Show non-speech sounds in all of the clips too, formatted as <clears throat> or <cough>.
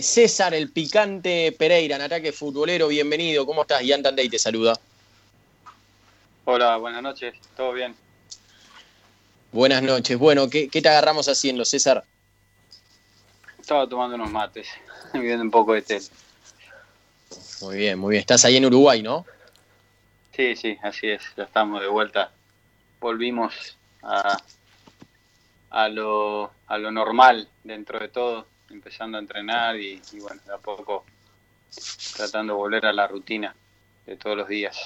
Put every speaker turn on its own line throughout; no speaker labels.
César, el picante Pereira, en ataque futbolero, bienvenido. ¿Cómo estás? Ian Tandey te saluda.
Hola, buenas noches. ¿Todo bien?
Buenas noches. Bueno, ¿qué, te agarramos haciendo, César?
Estaba tomando unos mates, <laughs> viendo un poco de té.
Muy bien, muy bien. Estás ahí en Uruguay, ¿no?
Sí, sí, así es. Ya estamos de vuelta. Volvimos a, a, lo, a lo normal dentro de todo, empezando a entrenar y, bueno, de a poco tratando de volver a la rutina de todos los días.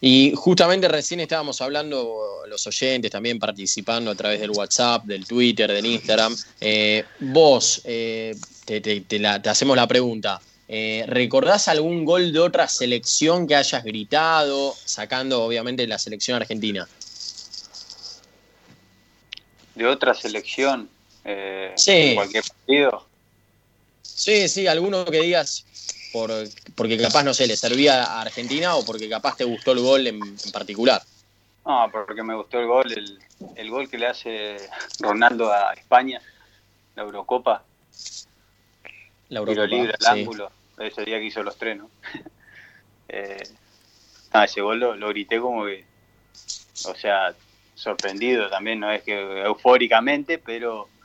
Y justamente recién estábamos hablando, los oyentes también participando a través del WhatsApp, del Twitter, del Instagram. Eh, vos, eh, te, hacemos la pregunta. Eh, ¿Recordás algún gol de otra selección que hayas gritado, sacando obviamente la selección argentina?
¿De otra selección? Sí. ¿Cualquier partido?
Sí, sí, alguno que digas, por, porque capaz, no sé, le servía a Argentina o porque capaz te gustó el gol en, particular?
No, porque me gustó el gol, el, gol que le hace Ronaldo a España, la Eurocopa. La Eurocopa, libre al ángulo, ese día que hizo los tres, ¿no? <laughs> eh, ese gol lo, grité como que, o sea, sorprendido también, no es que eufóricamente, pero eh,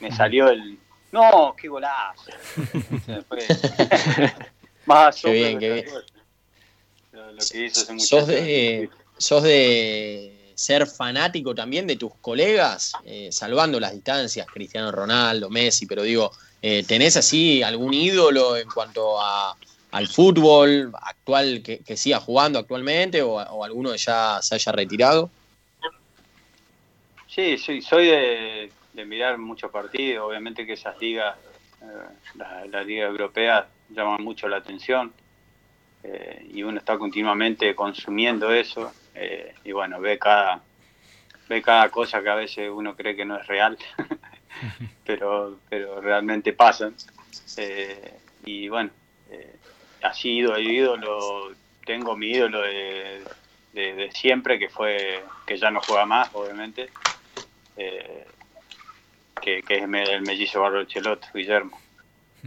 me salió el, no, qué golazo. <laughs>
Más qué bien, qué bien. Lo, que hizo ese ¿Sos de, ¿Sos de ser fanático también de tus colegas, eh, salvando las distancias, Cristiano Ronaldo, Messi, pero digo, eh, ¿tenés así algún ídolo en cuanto a, al fútbol actual que, siga jugando actualmente o, o, alguno que ya se haya retirado?
Sí, sí, soy de, mirar muchos partidos. Obviamente que esas ligas, eh, las ligas europeas, llaman mucho la atención eh, y uno está continuamente consumiendo eso eh, y bueno, ve cada, ve cada cosa que a veces uno cree que no es real, <laughs> pero, pero realmente pasan. y bueno, así ido, ídolo, tengo mi ídolo de, siempre, que fue que ya no juega más, obviamente. Eh, que, es el mellizo Barro Chelot, Guillermo.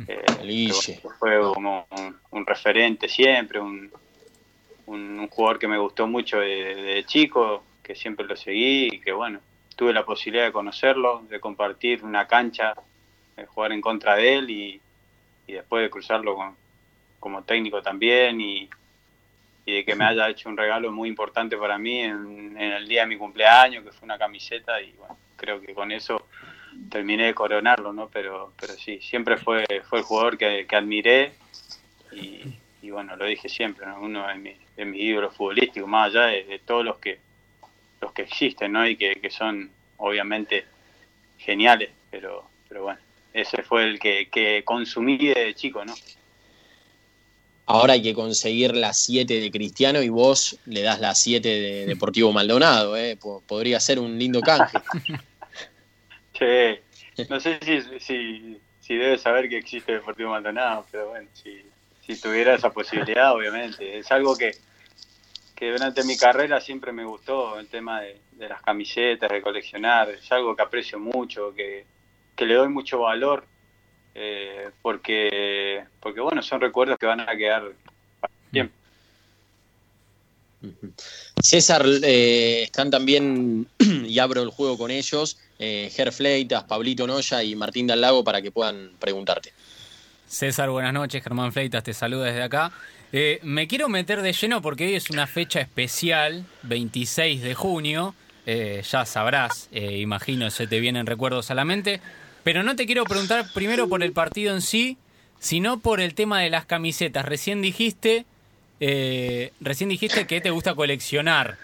Eh, fue como un, referente siempre, un, un, jugador que me gustó mucho de, chico, que siempre lo seguí y que bueno, tuve la posibilidad de conocerlo, de compartir una cancha, de jugar en contra de él y, y después de cruzarlo con, como técnico también y, y, de que me haya hecho un regalo muy importante para mí en, en el día de mi cumpleaños, que fue una camiseta y bueno, creo que con eso terminé de coronarlo, ¿no? Pero, pero sí, siempre fue, fue el jugador que, admiré y, bueno, lo dije siempre, uno de, mis de mis ídolos futbolísticos, más allá de, todos los que los que existen, ¿no? Y que, son obviamente geniales, pero, pero bueno, ese fue el que, que consumí de chico, ¿no?
Ahora hay que conseguir la 7 de Cristiano y vos le das la 7 de Deportivo Maldonado, ¿eh? Podría ser un lindo canje. <laughs>
Sí, no sé si, si, si debes saber que existe Deportivo Maldonado, pero bueno, si, si tuviera esa posibilidad, <laughs> obviamente. Es algo que, que durante mi carrera siempre me gustó, el tema de, las camisetas, de coleccionar. Es algo que aprecio mucho, que, que le doy mucho valor, eh, porque, porque bueno, son recuerdos que van a quedar para siempre.
César, eh, están también, <clears throat> y abro el juego con ellos, eh, Ger Fleitas, Pablito Noya y Martín Del Lago para que puedan preguntarte.
César, buenas noches. Germán Fleitas te saluda desde acá. Eh, me quiero meter de lleno porque hoy es una fecha especial, 26 de junio. ya sabrás, imagino, se te vienen recuerdos a la mente. Pero no te quiero preguntar primero por el partido en sí, sino por el tema de las camisetas. Recién dijiste eh, recién dijiste que te gusta coleccionar.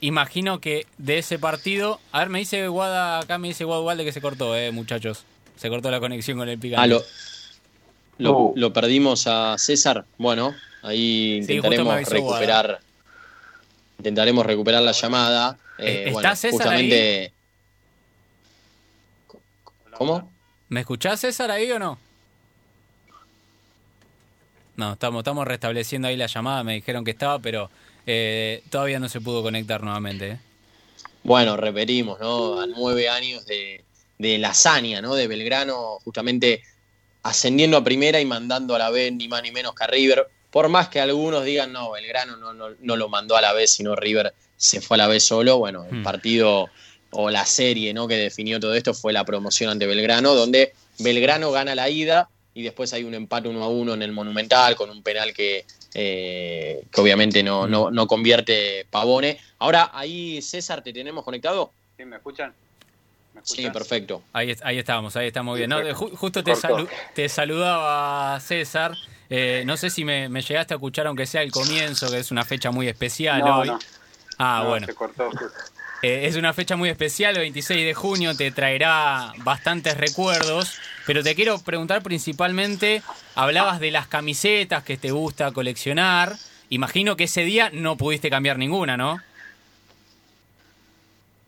Imagino que de ese partido. A ver, me dice Guada, acá me dice Guada de que se cortó, eh, muchachos. Se cortó la conexión con el picante.
Ah, lo, lo, perdimos a César. Bueno, ahí intentaremos recuperar. Intentaremos recuperar la llamada.
Eh, ¿Está César ahí?
¿Cómo?
¿Me escuchás César ahí o no? No, estamos, estamos restableciendo ahí la llamada, me dijeron que estaba, pero eh, todavía no se pudo conectar nuevamente. ¿eh?
Bueno, repetimos, ¿no? A nueve años de, de la hazaña, ¿no? De Belgrano justamente ascendiendo a primera y mandando a la B ni más ni menos que a River. Por más que algunos digan, no, Belgrano no, no, lo mandó a la B, sino River se fue a la B solo. Bueno, el hmm. partido o la serie ¿no? que definió todo esto fue la promoción ante Belgrano, donde Belgrano gana la ida y después hay un empate uno a uno en el Monumental con un penal que, eh, que obviamente no, no, no, convierte Pavone. Ahora, ahí César, ¿te tenemos conectado?
Sí, ¿me escuchan?
Sí, perfecto.
Ahí, ahí estamos, ahí estamos bien. justo te, te saludaba César. Eh, no sé si me, llegaste a escuchar, aunque sea el comienzo, que es una fecha muy especial hoy. Ah, bueno. Eh, es una fecha muy especial, el 26 de junio, te traerá bastantes recuerdos, pero te quiero preguntar principalmente, hablabas de las camisetas que te gusta coleccionar, imagino que ese día no pudiste cambiar ninguna, ¿no?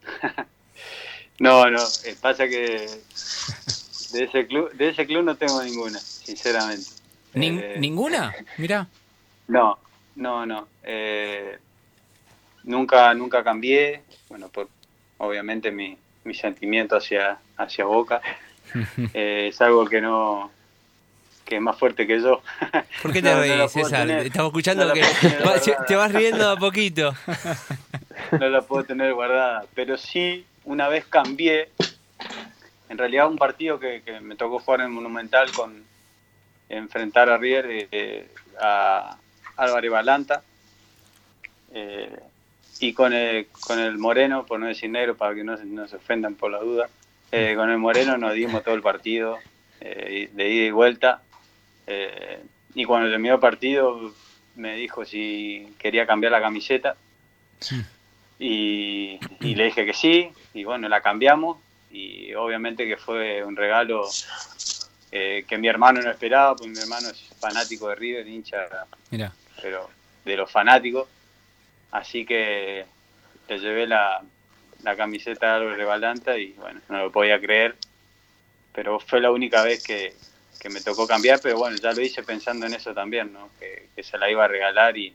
<laughs>
no, no, eh, pasa que de ese club, de ese club no tengo ninguna, sinceramente.
Eh, ¿Ninguna? Mira. <laughs>
No, no, no. Nunca, nunca cambié bueno, por obviamente mi, mi sentimiento hacia, hacia Boca. <laughs> Eh, es algo que no que es más fuerte que yo. <laughs>
¿Por qué <laughs> te reís, César? Estamos escuchando que te vas riendo a poquito.
no la puedo tener guardada, pero sí, una vez cambié, en realidad un partido que, que me tocó jugar en Monumental con enfrentar a River, eh, eh, a Álvaro Balanta. Eh, y con el, con el Moreno, por no decir negro, para que no, se ofendan por la duda, eh, con el Moreno nos dimos todo el partido eh, de ida y vuelta. Eh, y cuando terminó el partido me dijo si quería cambiar la camiseta. Y, le dije que sí, y bueno, la cambiamos. Y obviamente que fue un regalo que mi hermano no esperaba, porque mi hermano es fanático de River, hincha, Mira. pero de los fanáticos Así que le llevé la, camiseta de Álvaro Balanta y bueno, no lo podía creer. Pero fue la única vez que, me tocó cambiar, pero bueno, ya lo hice pensando en eso también, ¿no? Que, que, se la iba a regalar y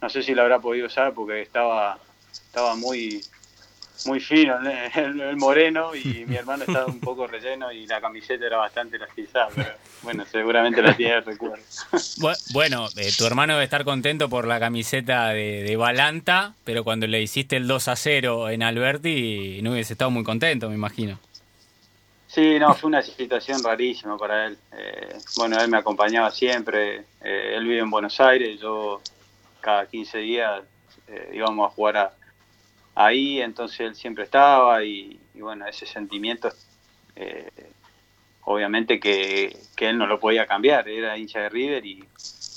no sé si la habrá podido usar porque estaba, estaba muy, muy fino <laughs> el, moreno y mi hermano <laughs> estaba un poco relleno y la camiseta era bastante elastizada, pero bueno, seguramente la tiene recuerdo. <laughs>
Bueno, eh, tu hermano debe estar contento por la camiseta de, de, Balanta, pero cuando le hiciste el 2 a 0 en Alberti no hubiese estado muy contento, me imagino.
Sí, no, fue una situación rarísima para él. Eh, bueno, él me acompañaba siempre, eh, él vive en Buenos Aires, yo cada 15 días íbamos a jugar a ahí, entonces él siempre estaba y, bueno, ese sentimiento, eh, obviamente que, él no lo podía cambiar, era hincha de River y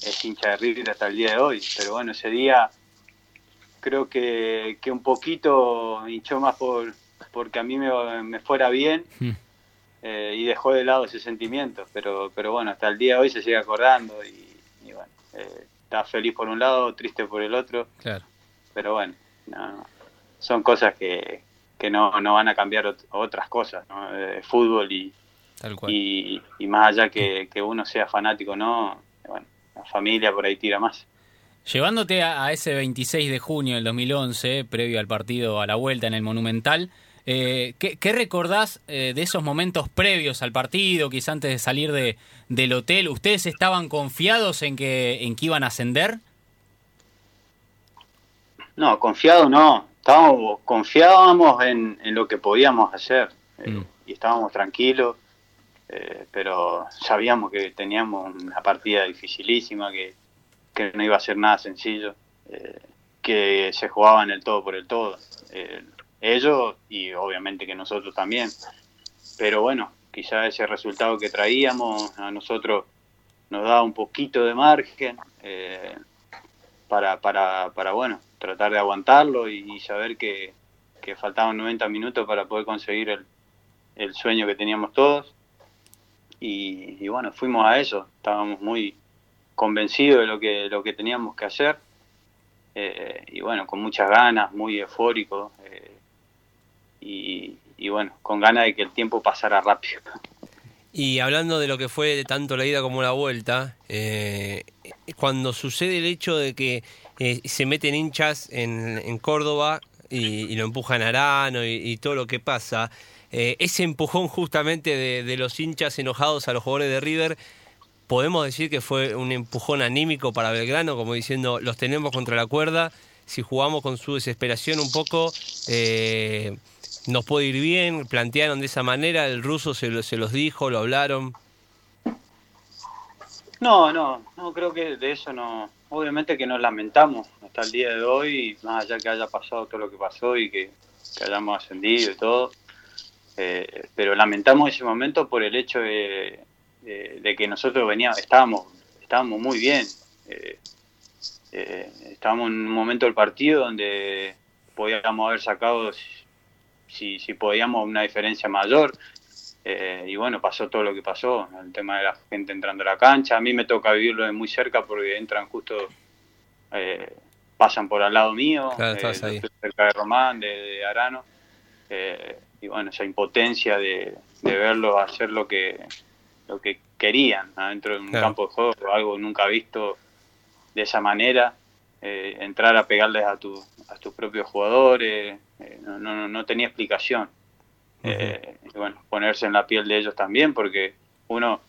es hincha de River hasta el día de hoy, pero bueno, ese día creo que, que un poquito hinchó más por porque a mí me, fuera bien hmm. eh, y dejó de lado ese sentimiento, pero, pero bueno, hasta el día de hoy se sigue acordando y, bueno, eh, está feliz por un lado, triste por el otro, claro. pero bueno, no, son cosas que, que no, no van a cambiar otras cosas, ¿no? Fútbol y, y, más allá que, que uno sea fanático no, bueno, la familia por ahí tira más.
Llevándote a, ese 26 de junio del 2011, previo al partido a la vuelta en el Monumental, eh, ¿qué, recordás eh, de esos momentos previos al partido, quizás antes de salir de, del hotel? ¿Ustedes estaban confiados en que, en que iban a ascender?
No, confiado no estábamos, confiábamos en, lo que podíamos hacer eh, mm. y estábamos tranquilos, eh, pero sabíamos que teníamos una partida dificilísima, que, no iba a ser nada sencillo, eh, que se jugaba en el todo por el todo. ellos y obviamente que nosotros también. Pero bueno, quizá ese resultado que traíamos a nosotros nos da un poquito de margen para, para, para, bueno, tratar de aguantarlo y, saber que, faltaban 90 minutos para poder conseguir el, sueño que teníamos todos. Y, bueno, fuimos a eso, estábamos muy convencidos de lo que, lo que teníamos que hacer. Eh, y bueno, con muchas ganas, muy eufórico. Eh, y, y bueno, con ganas de que el tiempo pasara rápido.
Y hablando de lo que fue tanto la ida como la vuelta, eh, cuando sucede el hecho de que eh, se meten hinchas en, Córdoba y, lo empujan a Arano y, todo lo que pasa, eh, ese empujón justamente de, los hinchas enojados a los jugadores de River, podemos decir que fue un empujón anímico para Belgrano, como diciendo, los tenemos contra la cuerda, si jugamos con su desesperación un poco, eh, nos puede ir bien, plantearon de esa manera, el ruso se, se los dijo, lo hablaron.
No, no, no creo que de eso no, obviamente que nos lamentamos hasta el día de hoy, más allá que haya pasado todo lo que pasó y que, hayamos ascendido y todo, eh, pero lamentamos ese momento por el hecho de, que nosotros veníamos, estábamos, estábamos muy bien, eh, eh, estábamos en un momento del partido donde podíamos haber sacado, si, si podíamos, una diferencia mayor, eh, y bueno, pasó todo lo que pasó, el tema de la gente entrando a la cancha. A mí me toca vivirlo de muy cerca porque entran justo, eh, pasan por al lado mío, eh, cerca de Román, de, Arano. y bueno, esa impotencia de, de verlos hacer lo que, lo que querían adentro de un campo de juego, algo nunca visto de esa manera. entrar a pegarles a, tu, a tus propios jugadores, no, no, no tenía explicación. Eh, y bueno, ponerse en la piel de ellos también, porque uno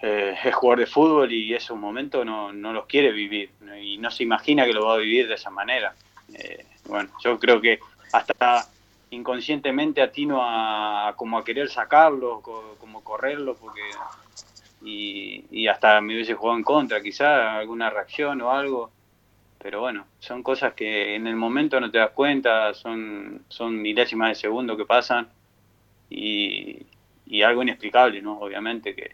eh, <laughs> es jugador de fútbol y ese momento no, no los quiere vivir y no se imagina que lo va a vivir de esa manera. Eh, bueno, yo creo que hasta inconscientemente atino a, como a querer sacarlo, como correrlo, porque y, y hasta me hubiese jugado en contra, quizá alguna reacción o algo. Pero bueno, son cosas que en el momento no te das cuenta, son, son milésimas de segundo que pasan y, algo inexplicable, ¿no? Obviamente que,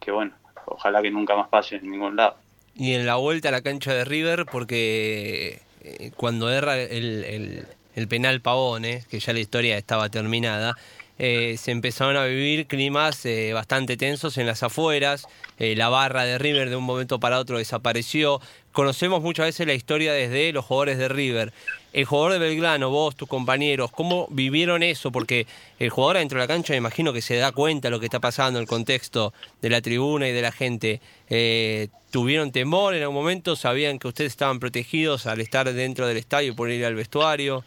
que, bueno, ojalá que nunca más pase en ningún lado.
Y en la vuelta a la cancha de River, porque eh, cuando erra el, el, el penal Pavone, que ya la historia estaba terminada, eh, se empezaron a vivir climas eh, bastante tensos en las afueras, la barra de River de un momento para otro desapareció. Conocemos muchas veces la historia desde los jugadores de River el jugador de Belgrano, vos, tus compañeros, ¿cómo vivieron eso? Porque el jugador dentro de la cancha me imagino que se da cuenta de lo que está pasando, el contexto de la tribuna y de la gente. Eh, ¿Tuvieron temor en algún momento? ¿Sabían que ustedes estaban protegidos al estar dentro del estadio por ir al vestuario?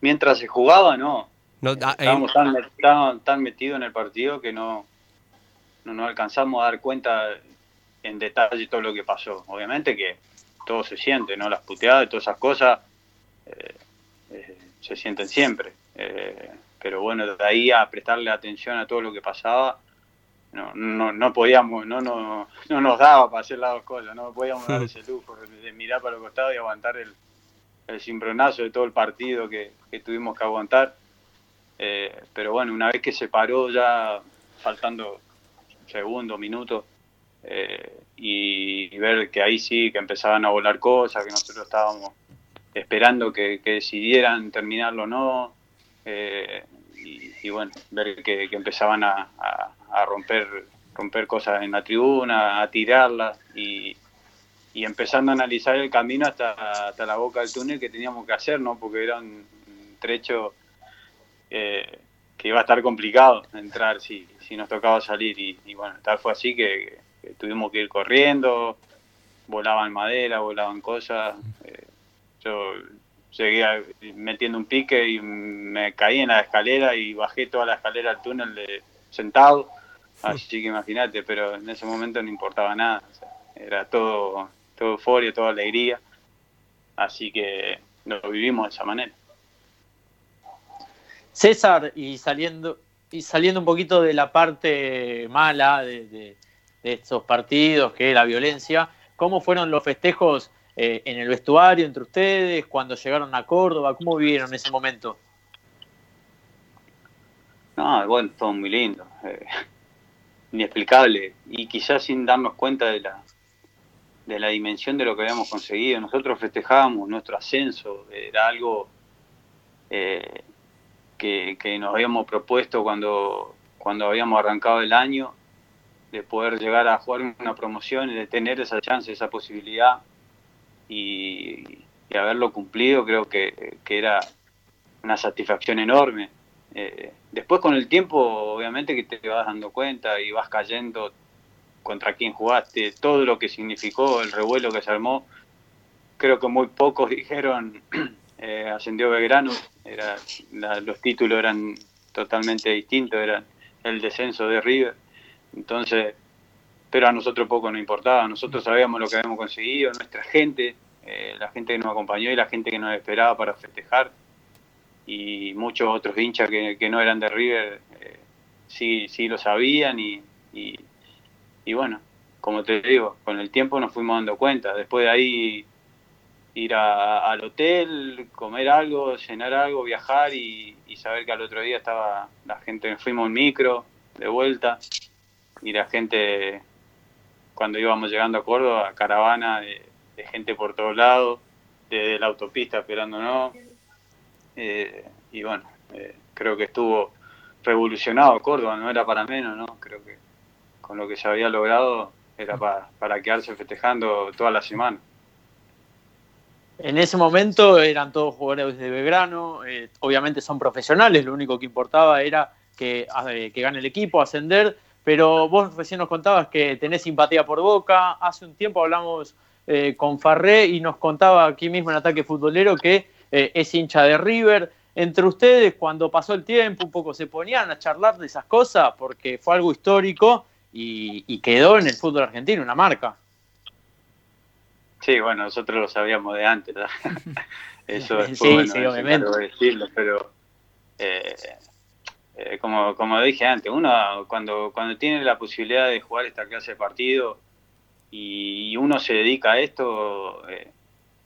Mientras se jugaba, no. No ah, Estábamos tan, metidos en el partido que no, no nos alcanzamos a dar cuenta en detalle todo lo que pasó. Obviamente que todo se siente, ¿no? Las puteadas y todas esas cosas eh, eh, se sienten siempre. Eh, pero bueno, de ahí a prestarle atención a todo lo que pasaba, no, no, no podíamos, no, no, no nos daba para hacer las dos cosas, no podíamos dar <laughs> ese lujo de, mirar para los costados y aguantar el, el cimbronazo de todo el partido que, tuvimos que aguantar. Pero bueno, una vez que se paró ya faltando segundos, minutos, eh, y, ver que ahí sí, que empezaban a volar cosas, que nosotros estábamos esperando que, decidieran terminarlo o no, eh, y, bueno, ver que, empezaban a, romper romper cosas en la tribuna, a tirarlas y, empezando a analizar el camino hasta, hasta la boca del túnel que teníamos que hacer, ¿no? Porque era un trecho eh, que iba a estar complicado entrar si, si nos tocaba salir y, y bueno, tal fue así que, tuvimos que ir corriendo, volaban madera, volaban cosas. Eh, yo seguía metiendo un pique y me caí en la escalera y bajé toda la escalera al túnel de, sentado. Así que imagínate, pero en ese momento no importaba nada. era todo, todo euforia, toda alegría. Así que lo vivimos de esa manera.
César, y saliendo, y saliendo un poquito de la parte mala de, estos partidos, que es la violencia. ¿Cómo fueron los festejos eh, en el vestuario entre ustedes, cuando llegaron a Córdoba? ¿Cómo vivieron ese momento?
No, bueno, todo muy lindo, eh, <laughs> inexplicable y quizás sin darnos cuenta de la, de la dimensión de lo que habíamos conseguido. Nosotros festejábamos nuestro ascenso, era algo eh, que, que, nos habíamos propuesto cuando, cuando habíamos arrancado el año de poder llegar a jugar una promoción y de tener esa chance, esa posibilidad y, haberlo cumplido, creo que, era una satisfacción enorme. Eh, después con el tiempo, obviamente que te vas dando cuenta y vas cayendo contra quién jugaste, todo lo que significó el revuelo que se armó. Creo que muy pocos dijeron, <clears throat> eh, ascendió Belgrano, era los títulos eran totalmente distintos, eran el descenso de River. Entonces, pero a nosotros poco nos importaba, nosotros sabíamos lo que habíamos conseguido, nuestra gente, eh, la gente que nos acompañó y la gente que nos esperaba para festejar, y muchos otros hinchas que, no eran de River eh, sí, sí lo sabían y, y, bueno, como te digo, con el tiempo nos fuimos dando cuenta, después de ahí ir al hotel, comer algo, cenar algo, viajar y, saber que al otro día estaba la gente, fuimos en micro de vuelta y la gente cuando íbamos llegando a Córdoba, caravana de, gente por todos lados, desde la autopista esperándonos. Eh, y bueno, eh, creo que estuvo revolucionado Córdoba, no era para menos, ¿no? Creo que con lo que se había logrado era para quedarse festejando toda la semana.
En ese momento eran todos jugadores de Belgrano, eh, obviamente son profesionales, lo único que importaba era que, que gane el equipo, ascender, pero vos recién nos contabas que tenés simpatía por Boca. Hace un tiempo hablamos eh, con Farré y nos contaba aquí mismo en Ataque Futbolero que eh, es hincha de River. Entre ustedes, cuando pasó el tiempo, un poco se ponían a charlar de esas cosas porque fue algo histórico y, quedó en el fútbol argentino, una marca.
Sí, bueno, nosotros lo sabíamos de antes. <laughs> Eso es sí, bueno, sí, obviamente. decirlo, pero eh, eh, como, como dije antes, uno cuando, cuando tiene la posibilidad de jugar esta clase de partido y, uno se dedica a esto, eh,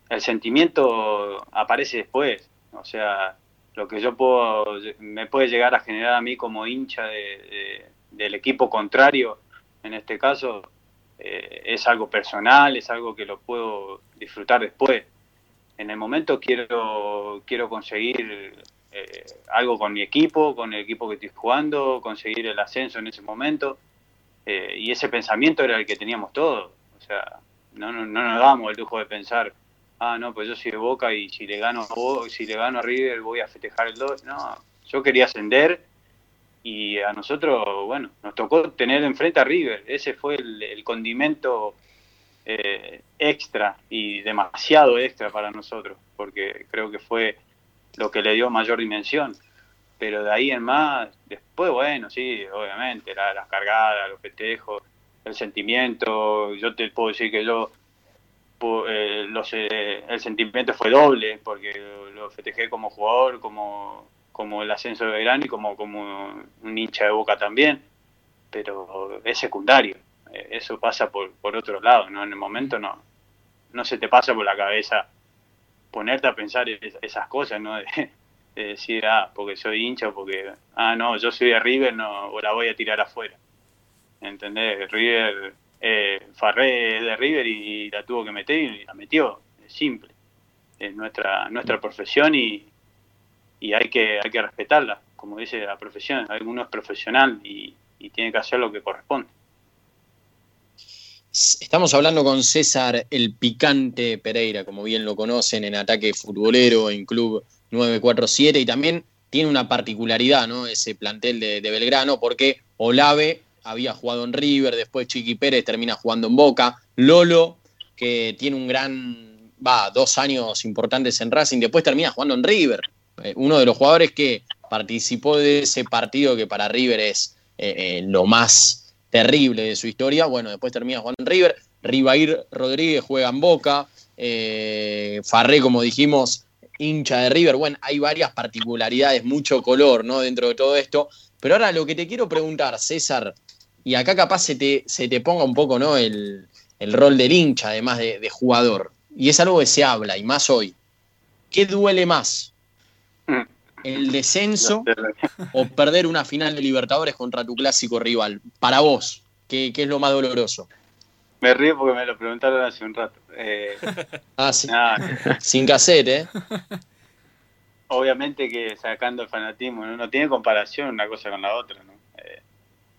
el sentimiento aparece después. O sea, lo que yo puedo, me puede llegar a generar a mí como hincha de, del equipo contrario, en este caso, eh, es algo personal, es algo que lo puedo disfrutar después. En el momento quiero, quiero conseguir eh, algo con mi equipo, con el equipo que estoy jugando, conseguir el ascenso en ese momento. Eh, y ese pensamiento era el que teníamos todos. O sea, no, no, no, nos damos el lujo de pensar, ah, no, pues yo soy de Boca y si le gano si le gano a River voy a festejar el 2. No, yo quería ascender y a nosotros, bueno, nos tocó tener enfrente a River. Ese fue el, condimento eh, extra y demasiado extra para nosotros, porque creo que fue lo que le dio mayor dimensión. Pero de ahí en más, después, bueno, sí, obviamente, las cargadas, los festejos, el sentimiento. Yo te puedo decir que yo, eh, eh, el sentimiento fue doble, porque lo, festejé como jugador, como, como el ascenso de verano y como, como un hincha de boca también. Pero es secundario. Eh, eso pasa por, por otro lado, ¿no? En el momento no, no se te pasa por la cabeza ponerte a pensar esas cosas, ¿no? <laughs> De, decir, ah, porque soy hincha, porque, ah, no, yo soy de River, no, o la voy a tirar afuera. ¿Entendés? River, eh, Farré de River y, la tuvo que meter y la metió, es simple. Es nuestra, nuestra profesión y, y hay que, hay que respetarla, como dice la profesión, uno es profesional y tiene que hacer lo que corresponde.
Estamos hablando con César el Picante Pereira, como bien lo conocen, en ataque futbolero en Club 947 y también tiene una particularidad, ¿no? Ese plantel de, Belgrano, porque Olave había jugado en River, después Chiqui Pérez termina jugando en Boca, Lolo, que tiene un gran, va, dos años importantes en Racing, después termina jugando en River. Eh, uno de los jugadores que participó de ese partido que para River es eh, eh, lo más terrible de su historia. Bueno, después termina Juan River. Rivair Rodríguez juega en Boca. Eh, Farré, como dijimos, hincha de River. Bueno, hay varias particularidades, mucho color, ¿no? Dentro de todo esto. Pero ahora lo que te quiero preguntar, César, y acá capaz se te, se te ponga un poco, ¿no? El, rol del hincha, además de, de, jugador. Y es algo que se habla, y más hoy. ¿Qué duele más? El descenso o perder una final de Libertadores contra tu clásico rival? Para vos, ¿qué, es lo más doloroso?
Me río porque me lo preguntaron hace un rato. Eh, <laughs>
ah, sí. Sin cassette, ¿eh?
Obviamente que sacando el fanatismo, no, tiene comparación una cosa con la otra. ¿no? Eh,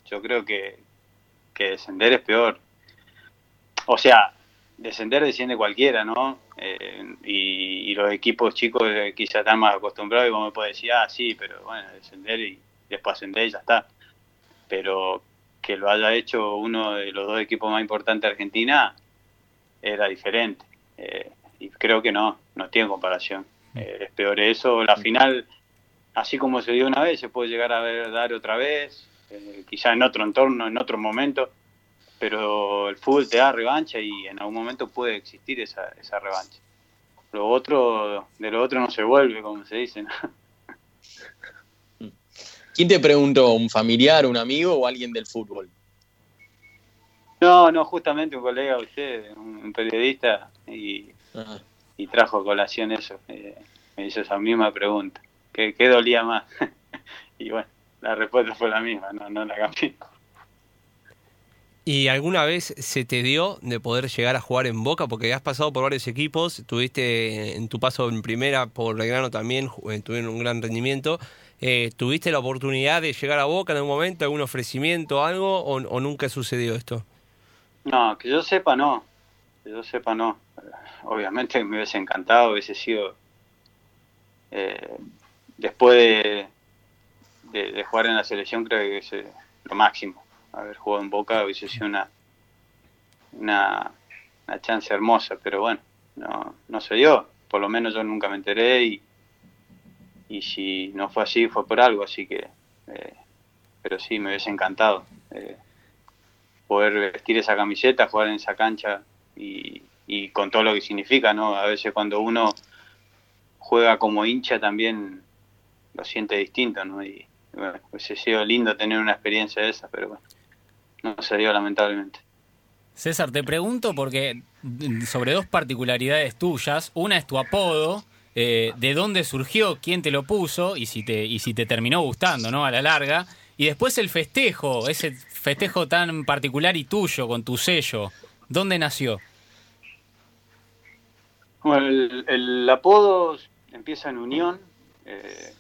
yo creo que, que descender es peor. O sea, descender desciende cualquiera, ¿no? Eh, y, los equipos chicos eh, quizás están más acostumbrados y como me puede decir, ah, sí, pero bueno, descender y después ascender y ya está. Pero que lo haya hecho uno de los dos equipos más importantes de Argentina era diferente. Eh, y creo que no, no tiene comparación. es peor eso. La final, así como se dio una vez, se puede llegar a ver, dar otra vez, quizá en otro entorno, en otro momento, pero el fútbol te da revancha y en algún momento puede existir esa, esa revancha. Lo otro, de lo otro no se vuelve, como se dice. <laughs>
¿Quién te preguntó? ¿Un familiar, un amigo o alguien del fútbol?
No, no, justamente un colega de usted, un periodista, y, ah. y trajo a colación eso. Eh, me hizo esa misma pregunta. ¿Qué, qué dolía más? <laughs> y bueno, la respuesta fue la misma, no, no la cambié.
¿Y alguna vez se te dio de poder llegar a jugar en Boca? Porque has pasado por varios equipos, tuviste en tu paso en primera por Belgrano también, eh, tuvieron un gran rendimiento. Eh, ¿Tuviste la oportunidad de llegar a Boca en algún momento, algún ofrecimiento, algo, o, nunca sucedió esto?
No, que yo sepa no, que yo sepa no. Obviamente me hubiese encantado, hubiese sido eh, después de, jugar en la selección creo que es lo máximo haber jugado en Boca hubiese sido una, una, chance hermosa, pero bueno, no, no se dio. Por lo menos yo nunca me enteré y, y si no fue así fue por algo, así que, eh, pero sí, me hubiese encantado eh, poder vestir esa camiseta, jugar en esa cancha y, y con todo lo que significa, ¿no? A veces cuando uno juega como hincha también lo siente distinto, ¿no? Y bueno, hubiese sido lindo tener una experiencia de esa, pero bueno no se dio lamentablemente.
César, te pregunto porque sobre dos particularidades tuyas. Una es tu apodo, eh, de dónde surgió, quién te lo puso y si te, y si te terminó gustando, ¿no? A la larga. Y después el festejo, ese festejo tan particular y tuyo, con tu sello. ¿Dónde nació?
Bueno, el, apodo empieza en Unión, eh,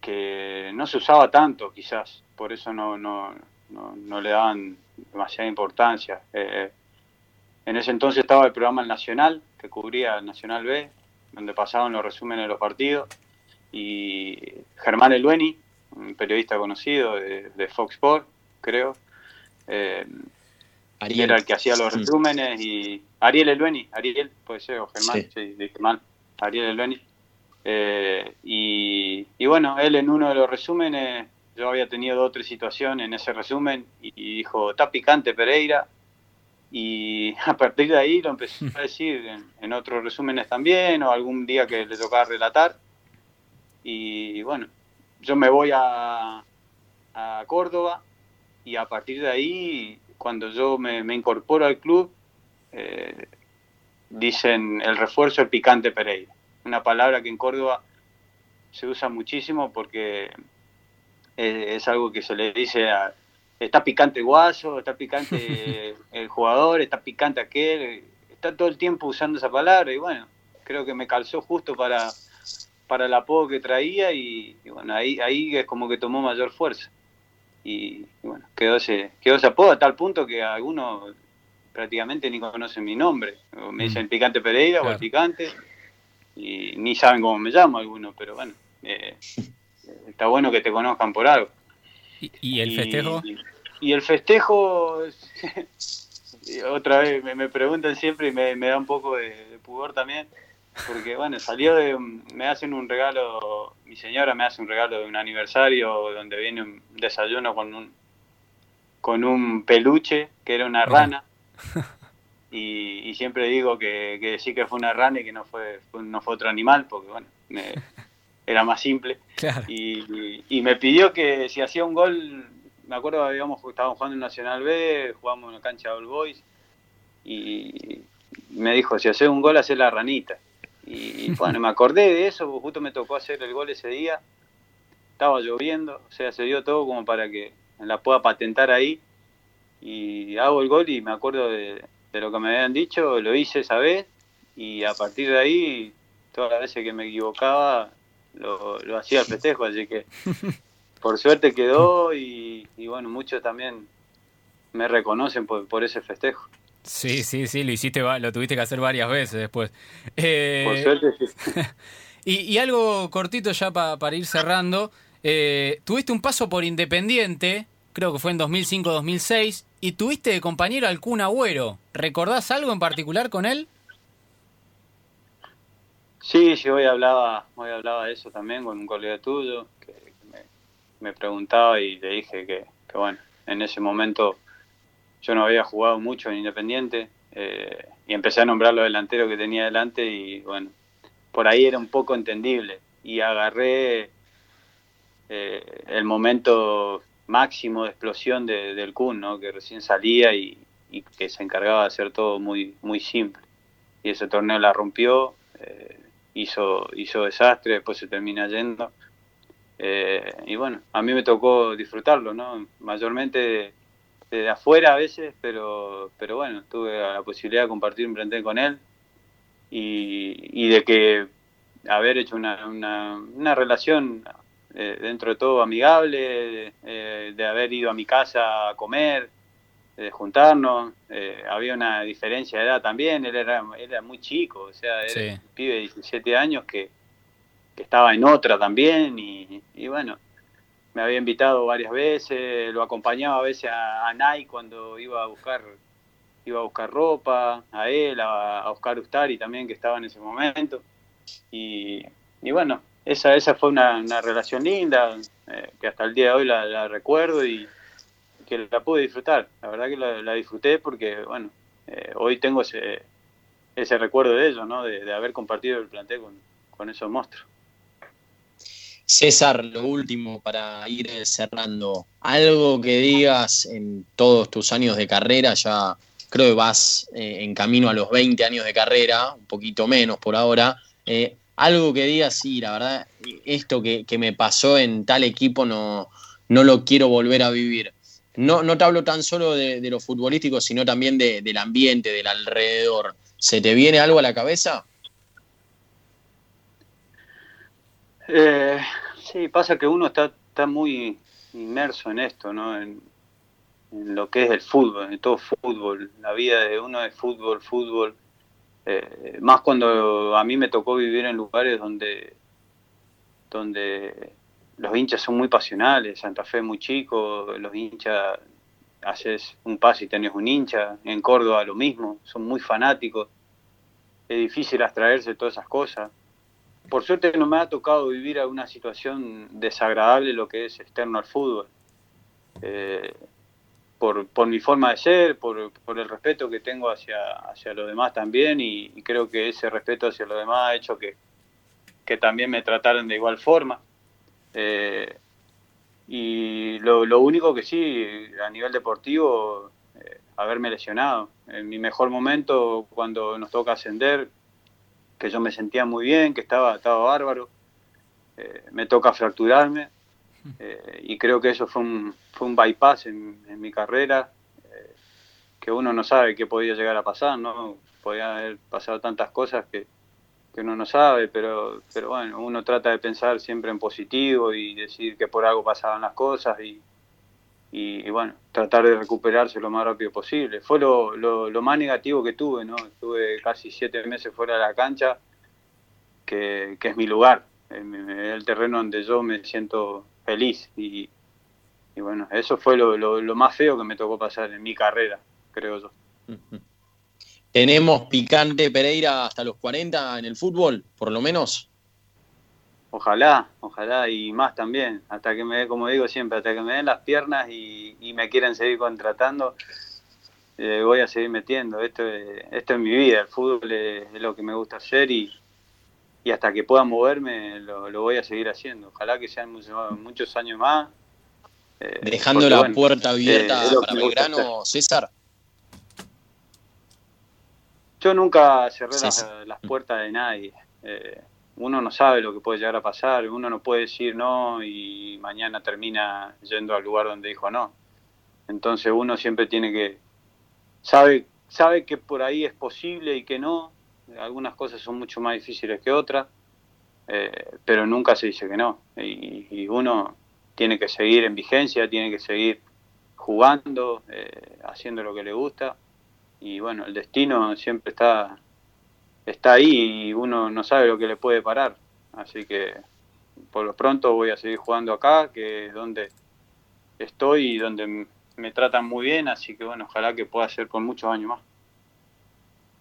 que no se usaba tanto quizás, por eso no, no, no, no le daban demasiada importancia. Eh, en ese entonces estaba el programa El Nacional, que cubría el Nacional B, donde pasaban los resúmenes de los partidos, y Germán Elueni, un periodista conocido de, Fox Sports, creo, eh, era el que hacía los resúmenes, y Ariel Elueni, Ariel puede ser, o Germán, sí, dije mal, Ariel Elueni. Eh, y, y bueno, él en uno de los resúmenes yo había tenido dos o tres situaciones en ese resumen y, dijo, está picante Pereira. Y <laughs> a partir de ahí lo empezó a decir en, otros resúmenes también, o algún día que le tocaba relatar. Y bueno, yo me voy a, a Córdoba y a partir de ahí, cuando yo me, incorporo al club, eh, dicen el refuerzo el picante Pereira. Una palabra que en Córdoba se usa muchísimo porque es, algo que se le dice a, está picante Guaso, está picante <laughs> el jugador, está picante aquel, está todo el tiempo usando esa palabra y bueno, creo que me calzó justo para, para el apodo que traía y, bueno, ahí, ahí es como que tomó mayor fuerza. Y, bueno, quedó ese, quedó ese apodo a tal punto que algunos prácticamente ni conocen mi nombre. me dicen mm. Picante Pereira o el Picante y ni saben cómo me llamo algunos, pero bueno. Eh, <laughs> está bueno que te conozcan por algo.
¿Y, el festejo?
Y, el festejo, <laughs> otra vez me, preguntan siempre y me, da un poco de, pudor también, porque bueno, salió de, me hacen un regalo, mi señora me hace un regalo de un aniversario donde viene un desayuno con un, con un peluche que era una rana. <laughs> Y, siempre digo que, que, sí que fue una rana y que no fue, no fue otro animal, porque bueno, me, <laughs> era más simple. Y, me pidió que si hacía un gol, me acuerdo habíamos, estábamos jugando en Nacional B, jugamos en la cancha de All Boys, y me dijo, si haces un gol, haces la ranita. Y, <laughs> bueno, me acordé de eso, justo me tocó hacer el gol ese día, estaba lloviendo, o sea, se dio todo como para que la pueda patentar ahí, y hago el gol y me acuerdo de, de lo que me habían dicho, lo hice esa vez, y a partir de ahí, todas las veces que me equivocaba, lo, hacía el festejo, así que por suerte quedó y, bueno, muchos también me reconocen por, ese festejo.
Sí, sí, sí, lo hiciste, lo tuviste que hacer varias veces después. Eh,
por suerte, sí. <laughs>
y, algo cortito ya para ir cerrando. Eh, tuviste un paso por Independiente, creo que fue en 2005-2006, y tuviste de compañero al Kun Agüero. ¿Recordás algo en particular con él?
Sí, sí, hoy hablaba, hoy hablaba de eso también con un colega tuyo que me, preguntaba y le dije que, bueno, en ese momento yo no había jugado mucho en Independiente eh, y empecé a nombrar los delanteros que tenía delante y bueno, por ahí era un poco entendible y agarré eh, el momento máximo de explosión del Kun, ¿no? que recién salía y, que se encargaba de hacer todo muy, muy simple. Y ese torneo la rompió, eh, hizo, hizo desastre, después se termina yendo. Eh, y bueno, a mí me tocó disfrutarlo, ¿no? Mayormente de, afuera a veces, pero, pero bueno, tuve la posibilidad de compartir un plantel con él y, de que haber hecho una, una relación eh, dentro de todo amigable, eh, de haber ido a mi casa a comer, de juntarnos. Eh, había una diferencia de edad también, él era, era muy chico, o sea, era un pibe de 17 años que, estaba en otra también y, bueno, me había invitado varias veces, lo acompañaba a veces a, Nike cuando iba a buscar iba a buscar ropa, a él, a, Oscar Ustari también que estaba en ese momento. Y, y bueno, esa, esa fue una, relación linda, eh, que hasta el día de hoy la, recuerdo y que la pude disfrutar. La verdad que la, disfruté porque, bueno, eh, hoy tengo ese, recuerdo de ello, ¿no? De, haber compartido el plantel con, esos monstruos.
César, lo último para ir cerrando. Algo que digas en todos tus años de carrera, ya creo que vas eh, en camino a los 20 años de carrera, un poquito menos por ahora algo que diga, sí, la verdad, esto que, me pasó en tal equipo no, no lo quiero volver a vivir. No, no te hablo tan solo de, lo futbolístico, sino también del ambiente, del alrededor. ¿Se te viene algo a la cabeza?
Eh, sí, pasa que uno está, está muy inmerso en esto, ¿no? En, en, lo que es el fútbol, en todo fútbol. La vida de uno es fútbol, fútbol. Eh, más cuando a mí me tocó vivir en lugares donde, donde los hinchas son muy pasionales, Santa Fe es muy chico, los hinchas, haces un pase y tenés un hincha, en Córdoba lo mismo, son muy fanáticos, es difícil abstraerse de todas esas cosas. Por suerte no me ha tocado vivir alguna situación desagradable lo que es externo al fútbol. Eh, por, por mi forma de ser, por, por, el respeto que tengo hacia, hacia los demás también y, creo que ese respeto hacia los demás ha hecho que, que también me trataran de igual forma. Eh, y lo, lo, único que sí, a nivel deportivo, eh, haberme lesionado. En mi mejor momento, cuando nos toca ascender, que yo me sentía muy bien, que estaba, estaba bárbaro, eh, me toca fracturarme eh, y creo que eso fue un, fue un bypass en, mi carrera, que uno no sabe qué podía llegar a pasar, ¿no? Podía haber pasado tantas cosas que, uno no sabe, pero, pero bueno, uno trata de pensar siempre en positivo y decir que por algo pasaban las cosas y, y, bueno, tratar de recuperarse lo más rápido posible. Fue lo, lo, más negativo que tuve, ¿no? Estuve casi siete meses fuera de la cancha, que, que es mi lugar, el terreno donde yo me siento feliz y, bueno, eso fue lo, más feo que me tocó pasar en mi carrera, creo yo.
¿Tenemos picante Pereira hasta los 40 en el fútbol, por lo menos?
Ojalá, ojalá y más también, hasta que me, como digo siempre, hasta que me den las piernas y, me quieran seguir contratando, eh, voy a seguir metiendo. Esto, esto es mi vida, el fútbol es lo que me gusta hacer y, y hasta que pueda moverme lo, voy a seguir haciendo. Ojalá que sean muchos, años más.
Eh, Dejando la puerta abierta eh, para Belgrano, César.
Yo nunca cerré las, puertas de nadie. Eh, uno no sabe lo que puede llegar a pasar, uno no puede decir no y mañana termina yendo al lugar donde dijo no. Entonces uno siempre tiene que sabe sabe que por ahí es posible y que no, algunas cosas son mucho más difíciles que otras, eh, pero nunca se dice que no. Y, uno tiene que seguir en vigencia, tiene que seguir jugando, eh, haciendo lo que le gusta. Y bueno, el destino siempre está, está ahí y uno no sabe lo que le puede parar. Así que por lo pronto voy a seguir jugando acá, que es donde estoy y donde me tratan muy bien. Así que bueno, ojalá que pueda ser con muchos años más.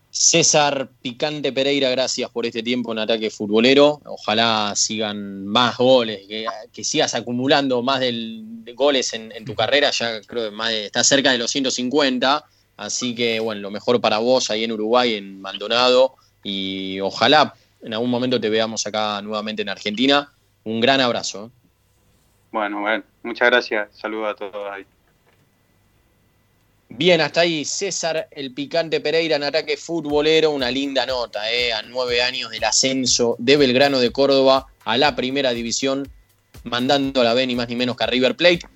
César Picante Pereira, gracias por este tiempo en ataque futbolero. Ojalá sigan más goles, que, sigas acumulando más de goles en, tu carrera. Ya creo que más está cerca de los 150. Así que, bueno, lo mejor para vos ahí en Uruguay, en Maldonado. Y ojalá en algún momento te veamos acá nuevamente en Argentina. Un gran abrazo. ¿eh?
Bueno, bueno, muchas gracias. Saludos a todos ahí.
Bien, hasta ahí César el Picante Pereira en ataque futbolero, una linda nota, eh, a nueve años del ascenso de Belgrano de Córdoba a la primera división, mandando a la B ni más ni menos que a River Plate.